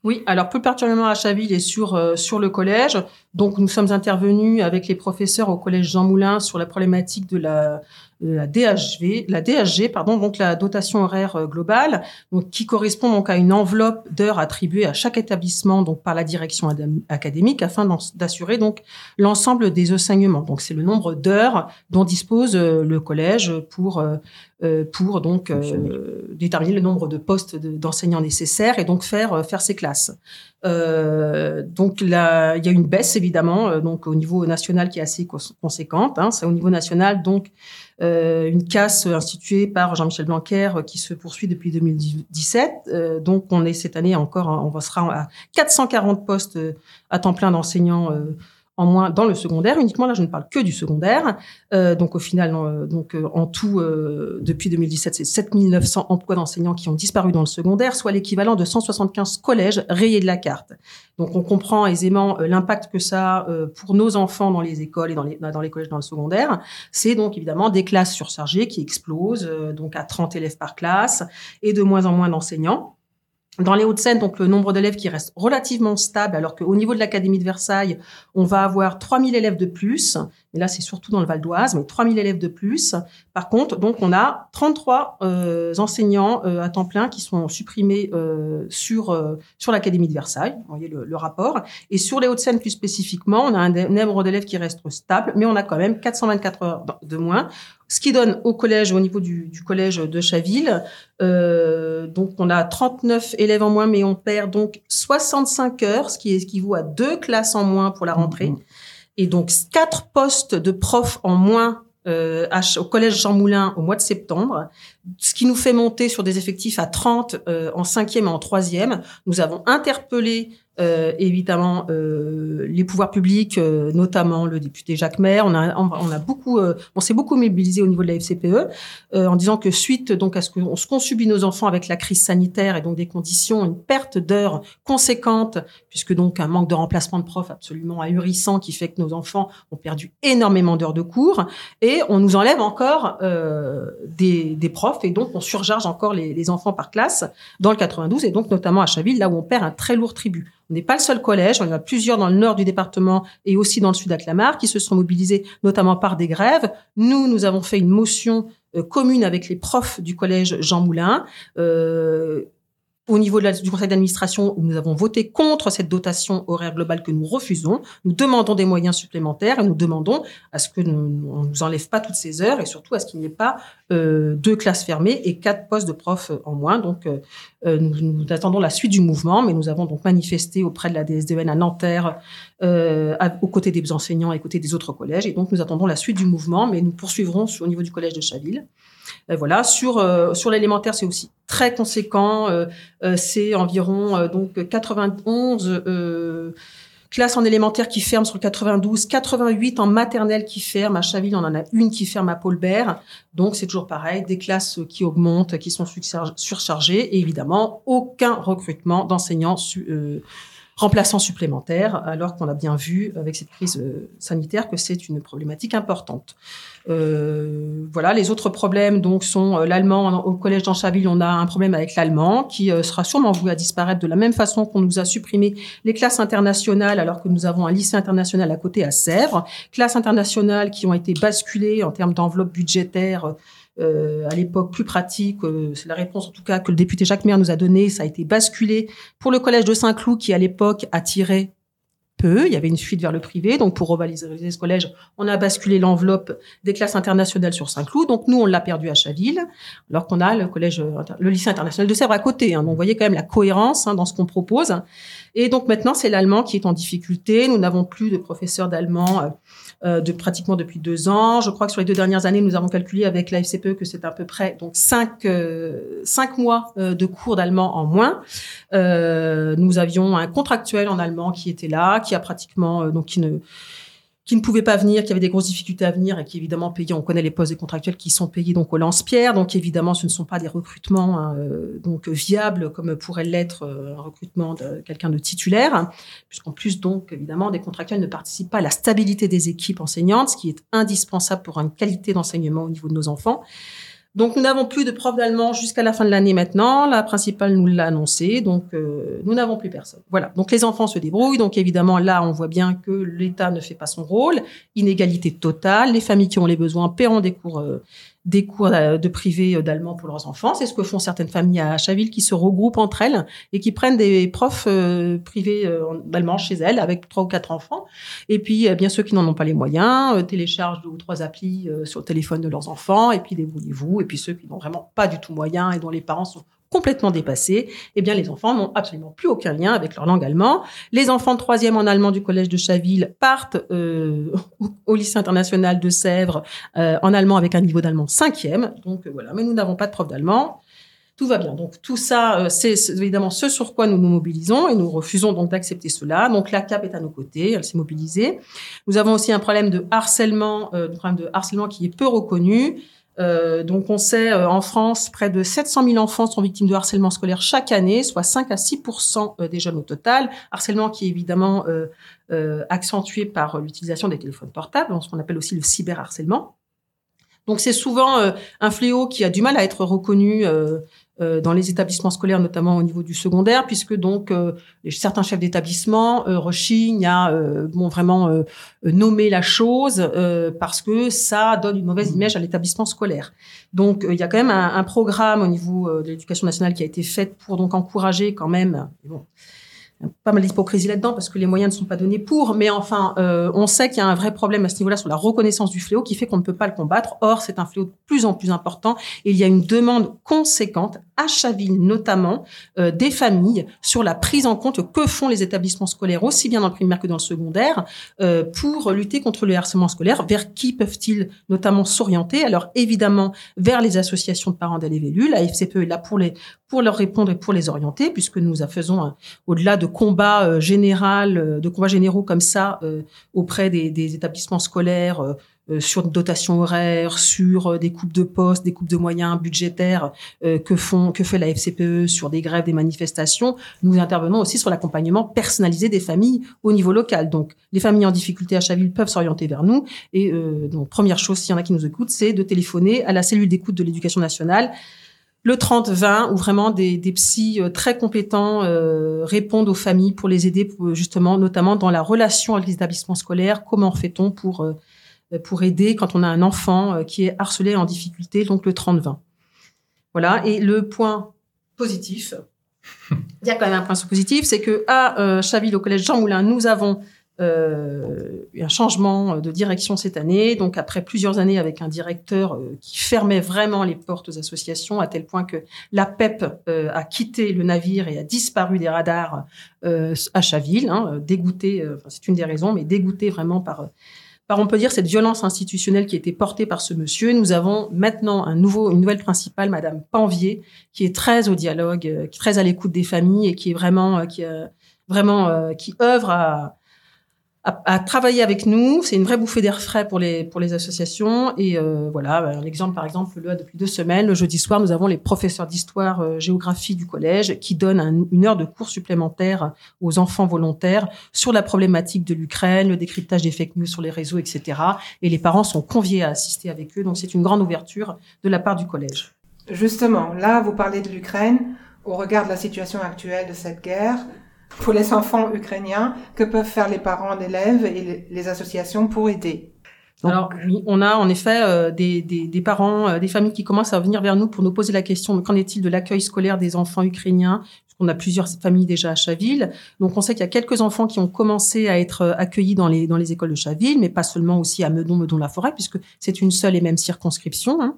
Oui, alors plus particulièrement à Chaville et sur sur le collège. Donc nous sommes intervenus avec les professeurs au collège Jean Moulin sur la problématique de la la DHV, la DHG, pardon, donc la dotation horaire euh, globale, donc qui correspond donc à une enveloppe d'heures attribuées à chaque établissement donc par la direction académique afin d'assurer donc l'ensemble des enseignements. Donc c'est le nombre d'heures dont dispose euh, le collège pour euh, pour donc déterminer le nombre de postes d'enseignants nécessaires et donc faire faire ses classes. Euh, donc là, il y a une baisse évidemment donc au niveau national qui est assez conséquente. Hein, c'est au niveau national donc euh, une casse instituée par Jean-Michel Blanquer euh, qui se poursuit depuis 2017. Euh, donc on est cette année encore, on sera à 440 postes à temps plein d'enseignants en moins dans le secondaire uniquement. Là, je ne parle que du secondaire. Euh, donc au final, euh, donc euh, en tout, euh, depuis 2017, c'est 7900 emplois d'enseignants qui ont disparu dans le secondaire, soit l'équivalent de 175 collèges rayés de la carte. Donc on comprend aisément l'impact que ça a pour nos enfants dans les écoles et dans les, dans les collèges dans le secondaire. C'est donc évidemment des classes surchargées qui explosent, donc à 30 élèves par classe et de moins en moins d'enseignants. Dans les Hauts-de-Seine, donc le nombre d'élèves qui reste relativement stable, alors qu'au niveau de l'Académie de Versailles, on va avoir 3000 élèves de plus. Et là, c'est surtout dans le Val d'Oise, mais 3000 élèves de plus. Par contre, donc on a 33 euh, enseignants euh, à temps plein qui sont supprimés euh, sur sur l'Académie de Versailles. Vous voyez le, rapport. Et sur les Hauts-de-Seine plus spécifiquement, on a un nombre d'élèves qui reste stable, mais on a quand même 424 heures de moins ce qui donne au collège, au niveau du, collège de Chaville, donc on a 39 élèves en moins, mais on perd donc 65 heures, ce qui équivaut à deux classes en moins pour la rentrée, mmh. Et donc quatre postes de profs en moins euh, au collège Jean Moulin au mois de septembre, ce qui nous fait monter sur des effectifs à 30 euh, en cinquième et en troisième. Nous avons interpellé euh, évidemment euh, les pouvoirs publics, euh, notamment le député Jacques Maire. On a, on, a beaucoup, euh, on s'est beaucoup mobilisé au niveau de la FCPE en disant que suite donc à ce qu'on ce subit nos enfants avec la crise sanitaire et donc des conditions, une perte d'heures conséquente, puisque donc un manque de remplacement de profs absolument ahurissant qui fait que nos enfants ont perdu énormément d'heures de cours et on nous enlève encore des, des profs et donc on surcharge encore les, les enfants par classe dans le 92 et donc notamment à Chaville là où on perd un très lourd tribut. On n'est pas le seul collège, on en a plusieurs dans le nord du département et aussi dans le sud à Clamart qui se sont mobilisés notamment par des grèves. Nous, nous avons fait une motion euh, commune avec les profs du collège Jean Moulin. Euh, au niveau du conseil d'administration, nous avons voté contre cette dotation horaire globale que nous refusons. Nous demandons des moyens supplémentaires et nous demandons à ce que nous, nous enlève pas toutes ces heures et surtout à ce qu'il n'y ait pas euh, deux classes fermées et quatre postes de profs en moins. Donc, euh, euh nous, attendons la suite du mouvement, mais nous avons donc manifesté auprès de la DSDN à Nanterre, euh, aux côtés des enseignants et aux côtés des autres collèges. Et donc, nous attendons la suite du mouvement, mais nous poursuivrons au niveau du collège de Chaville. Euh, voilà, sur euh, sur l'élémentaire, c'est aussi très conséquent. Euh, c'est environ donc 91 classes en élémentaire qui ferment sur le 92, 88 en maternelle qui ferment. À Chaville, on en a une qui ferme à Paulbert. Donc, c'est toujours pareil, des classes qui augmentent, qui sont surchargées. Et évidemment, aucun recrutement d'enseignants remplaçants supplémentaires, alors qu'on a bien vu avec cette crise sanitaire que c'est une problématique importante. Euh, voilà, les autres problèmes donc sont euh, l'allemand au collège d'Anchaville, on a un problème avec l'allemand qui euh, sera sûrement voué à disparaître de la même façon qu'on nous a supprimé les classes internationales alors que nous avons un lycée international à côté à Sèvres, classes internationales qui ont été basculées en termes d'enveloppe budgétaire euh, à l'époque plus pratique. c'est la réponse en tout cas que le député Jacques Maire nous a donnée. Ça a été basculé pour le collège de Saint-Cloud qui à l'époque attirait peu. Il y avait une fuite vers le privé. Donc, pour revaloriser ce collège, on a basculé l'enveloppe des classes internationales sur Saint-Cloud. Donc, nous, on l'a perdu à Chaville, alors qu'on a le collège, le lycée international de Sèvres à côté. Hein. Donc, vous voyez quand même la cohérence hein, dans ce qu'on propose. Et donc, maintenant, c'est l'allemand qui est en difficulté. Nous n'avons plus de professeurs d'allemand euh, euh, de pratiquement depuis deux ans. Je crois que sur les deux dernières années, nous avons calculé avec la FCPE que c'est à peu près donc cinq euh, cinq mois euh, de cours d'allemand en moins. nous avions un contractuel en allemand qui était là, qui a pratiquement donc qui ne qui ne pouvaient pas venir, qui avaient des grosses difficultés à venir et qui évidemment payaient. On connaît les postes des contractuels qui sont payés donc au lance-pierre. Donc évidemment, ce ne sont pas des recrutements hein, euh, donc viables comme pourrait l'être euh, un recrutement de quelqu'un de titulaire, puisqu'en plus donc évidemment des contractuels ne participent pas à la stabilité des équipes enseignantes, ce qui est indispensable pour une qualité d'enseignement au niveau de nos enfants. Donc nous n'avons plus de profs d'allemand jusqu'à la fin de l'année maintenant. La principale nous l'a annoncé, donc euh, nous n'avons plus personne. Voilà. Donc les enfants se débrouillent. Donc évidemment là, on voit bien que l'État ne fait pas son rôle. Inégalité totale. Les familles qui ont les besoins paieront des cours euh, des cours euh, de privé euh, d'allemand pour leurs enfants. C'est ce que font certaines familles à Chaville qui se regroupent entre elles et qui prennent des profs euh, privés d'allemand chez elles avec trois ou quatre enfants. Et puis, bien ceux qui n'en ont pas les moyens téléchargent deux ou trois applis sur le téléphone de leurs enfants et puis débrouillez-vous. Et puis ceux qui n'ont vraiment pas du tout moyens et dont les parents sont complètement dépassés, eh bien les enfants n'ont absolument plus aucun lien avec leur langue allemande. Les enfants de troisième en allemand du collège de Chaville partent euh, <laughs> au lycée international de Sèvres euh, en allemand avec un niveau d'allemand cinquième. Donc euh, voilà, mais nous n'avons pas de prof d'allemand. Tout va bien. Donc tout ça, c'est évidemment ce sur quoi nous nous mobilisons et nous refusons donc d'accepter cela. Donc la CAP est à nos côtés, elle s'est mobilisée. Nous avons aussi un problème de harcèlement, un problème de harcèlement qui est peu reconnu. Euh, donc on sait euh, en France, près de 700 000 enfants sont victimes de harcèlement scolaire chaque année, soit 5 à 6% euh, des jeunes au total. Harcèlement qui est évidemment accentué par l'utilisation des téléphones portables, ce qu'on appelle aussi le cyberharcèlement. Donc c'est souvent un fléau qui a du mal à être reconnu dans les établissements scolaires, notamment au niveau du secondaire, puisque donc euh, certains chefs d'établissement euh, rechignent à bon vraiment nommer la chose parce que ça donne une mauvaise image à l'établissement scolaire. Donc il y a quand même un, un programme au niveau de l'éducation nationale qui a été fait pour donc encourager quand même. Bon, pas mal d'hypocrisie là-dedans parce que les moyens ne sont pas donnés pour, mais enfin, euh, on sait qu'il y a un vrai problème à ce niveau-là sur la reconnaissance du fléau qui fait qu'on ne peut pas le combattre. Or, c'est un fléau de plus en plus important et il y a une demande conséquente à Chaville notamment euh, des familles sur la prise en compte que font les établissements scolaires aussi bien dans le primaire que dans le secondaire euh, pour lutter contre le harcèlement scolaire. Vers qui peuvent-ils notamment s'orienter? Alors évidemment vers les associations de parents d'élèves. La FCPE est là pour les pour leur répondre et pour les orienter puisque nous faisons au-delà de combats euh, général, euh, de combats généraux comme ça euh, auprès des, établissements scolaires sur une dotation horaire, sur des coupes de postes, des coupes de moyens budgétaires que font que fait la FCPE sur des grèves, des manifestations. Nous intervenons aussi sur l'accompagnement personnalisé des familles au niveau local. Donc les familles en difficulté à Chaville peuvent s'orienter vers nous. Et donc première chose, s'il y en a qui nous écoutent, c'est de téléphoner à la cellule d'écoute de l'éducation nationale le 30-20, où vraiment des, des psys euh, très compétents euh, répondent aux familles pour les aider, justement, notamment dans la relation avec les établissements scolaires. Comment fait-on pour, euh, pour aider quand on a un enfant qui est harcelé en difficulté, donc le 30-20. Voilà. Et le point positif, <laughs> il y a quand même un point positif, c'est que à Chaville, au collège Jean Moulin, nous avons euh, un changement de direction cette année. Donc après plusieurs années avec un directeur euh, qui fermait vraiment les portes aux associations à tel point que la PEP euh, a quitté le navire et a disparu des radars euh, à Chaville, hein, dégoûté, c'est une des raisons, mais dégoûté vraiment par par on peut dire cette violence institutionnelle qui a été portée par ce monsieur. Nous avons maintenant un nouveau, une nouvelle principale, Madame Panvier, qui est très au dialogue, qui est très à l'écoute des familles et qui est vraiment, qui vraiment, qui œuvre à, à, travailler avec nous. C'est une vraie bouffée d'air frais pour les pour les associations. Et euh, voilà, un exemple par exemple, là depuis deux semaines, le jeudi soir, nous avons les professeurs d'histoire euh, géographie du collège qui donnent une heure de cours supplémentaire aux enfants volontaires sur la problématique de l'Ukraine, le décryptage des fake news sur les réseaux, etc. Et les parents sont conviés à assister avec eux. Donc c'est une grande ouverture de la part du collège. Justement, là, vous parlez de l'Ukraine. Au regard de la situation actuelle de cette guerre, pour les enfants ukrainiens, que peuvent faire les parents d'élèves et les associations pour aider. Alors on a en effet euh, des, parents, euh, des familles qui commencent à venir vers nous pour nous poser la question qu'en est-il de l'accueil scolaire des enfants ukrainiens qu'on a plusieurs familles déjà à Chaville. Donc on sait qu'il y a quelques enfants qui ont commencé à être accueillis dans les, dans les écoles de Chaville, mais pas seulement aussi à Meudon, Meudon-la-Forêt, puisque c'est une seule et même circonscription. Hein.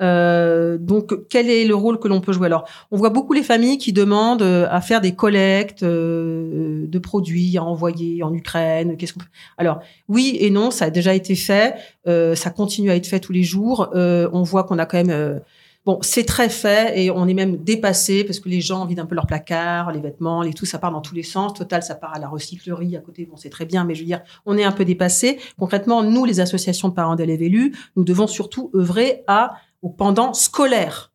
Euh, donc, quel est le rôle que l'on peut jouer? Alors, on voit beaucoup les familles qui demandent euh, à faire des collectes euh, de produits à envoyer en Ukraine. Qu'est-ce qu'on Alors, oui et non, ça a déjà été fait. Euh, ça continue à être fait tous les jours. Euh, on voit qu'on a quand même Bon, c'est très fait et on est même dépassé parce que les gens vident un peu leurs placards, les vêtements, les tout, ça part dans tous les sens. Total, ça part à la recyclerie à côté. Bon, c'est très bien, mais je veux dire, on est un peu dépassé. Concrètement, nous, les associations de parents d'élèves élus, nous devons surtout œuvrer à au pendant scolaire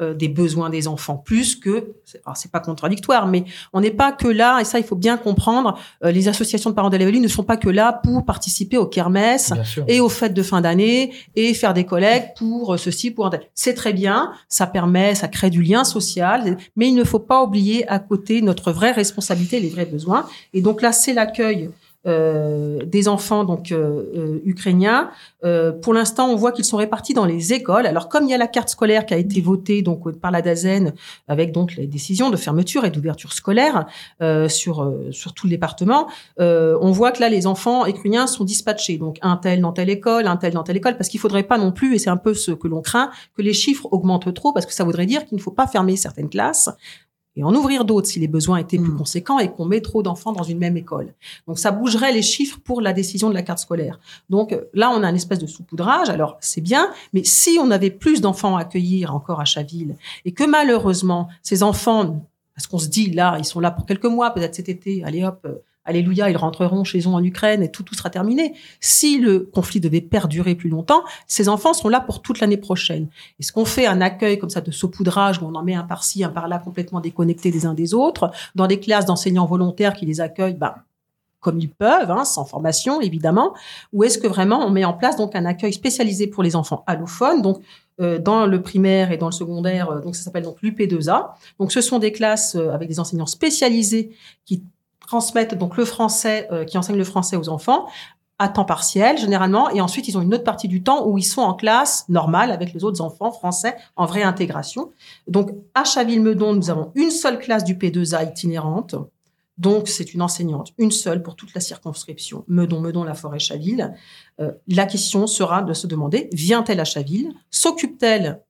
euh, des besoins des enfants. Plus que alors c'est pas contradictoire mais on n'est pas que là et ça il faut bien comprendre euh, les associations de parents d'élèves ne sont pas que là pour participer aux kermesses et aux fêtes de fin d'année et faire des collectes pour euh, ceci pour c'est très bien ça permet ça crée du lien social mais il ne faut pas oublier à côté notre vraie responsabilité les vrais besoins. Et donc là c'est l'accueil euh, des enfants donc euh, euh, ukrainiens. pour l'instant, on voit qu'ils sont répartis dans les écoles. Alors, comme il y a la carte scolaire qui a été votée donc par la DAZEN avec donc les décisions de fermeture et d'ouverture scolaire sur sur tout le département, on voit que là les enfants ukrainiens sont dispatchés. Donc un tel dans telle école, un tel dans telle école, parce qu'il faudrait pas non plus, et c'est un peu ce que l'on craint, que les chiffres augmentent trop, parce que ça voudrait dire qu'il ne faut pas fermer certaines classes et en ouvrir d'autres si les besoins étaient plus hmm. conséquents et qu'on met trop d'enfants dans une même école. Donc ça bougerait les chiffres pour la décision de la carte scolaire. Donc euh, là, on a un espèce de saupoudrage. Alors c'est bien, mais si on avait plus d'enfants à accueillir encore à Chaville et que malheureusement ces enfants, parce qu'on se dit là, ils sont là pour quelques mois, peut-être cet été, allez hop, euh, Alléluia, ils rentreront chez eux en Ukraine et tout, tout sera terminé. Si le conflit devait perdurer plus longtemps, ces enfants sont là pour toute l'année prochaine. Est-ce qu'on fait un accueil comme ça de saupoudrage où on en met un par-ci, un par-là, complètement déconnectés des uns des autres, dans des classes d'enseignants volontaires qui les accueillent, ben, comme ils peuvent, hein, sans formation évidemment, ou est-ce que vraiment on met en place donc un accueil spécialisé pour les enfants allophones, donc euh, dans le primaire et dans le secondaire, euh, donc ça s'appelle donc l'UP2A. Donc ce sont des classes euh, avec des enseignants spécialisés qui transmettent donc le français, euh, qui enseignent le français aux enfants à temps partiel généralement, et ensuite ils ont une autre partie du temps où ils sont en classe normale avec les autres enfants français en vraie intégration. Donc à Chaville-Meudon, nous avons une seule classe du P2A itinérante. Donc c'est une enseignante, une seule pour toute la circonscription Meudon, Meudon, la forêt Chaville. Euh, la question sera de se demander vient-elle à Chaville? S'occupe-t-elle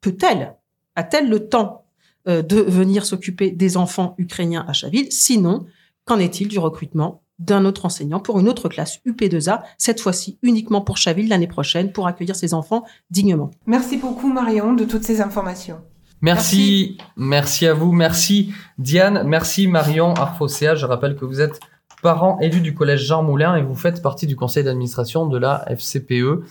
Peut-elle A-t-elle le temps euh, de venir s'occuper des enfants ukrainiens à Chaville? Sinon, Qu'en est-il du recrutement d'un autre enseignant pour une autre classe UP2A, cette fois-ci uniquement pour Chaville l'année prochaine, pour accueillir ses enfants dignement? Merci beaucoup Marion de toutes ces informations. Merci, merci, à vous, merci Diane, merci Marion Arfosea. Je rappelle que vous êtes parent élu du collège Jean Moulin et vous faites partie du conseil d'administration de la FCPE.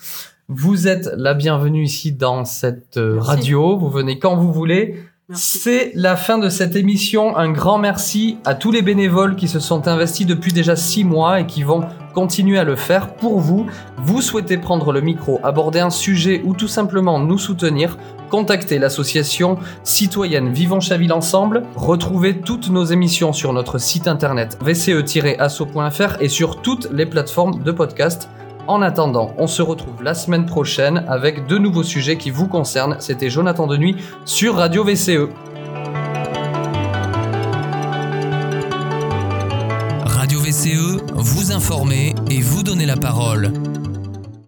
Vous êtes la bienvenue ici dans cette euh, radio. Vous venez quand vous voulez. C'est la fin de cette émission. Un grand merci à tous les bénévoles qui se sont investis depuis déjà six mois et qui vont continuer à le faire pour vous. Vous souhaitez prendre le micro, aborder un sujet ou tout simplement nous soutenir, contactez l'association citoyenne Vivons Chaville Ensemble. Retrouvez toutes nos émissions sur notre site internet vce-asso.fr et sur toutes les plateformes de podcast. En attendant, on se retrouve la semaine prochaine avec de nouveaux sujets qui vous concernent. C'était Jonathan Denuy sur Radio VCE. Radio VCE, vous informer et vous donner la parole.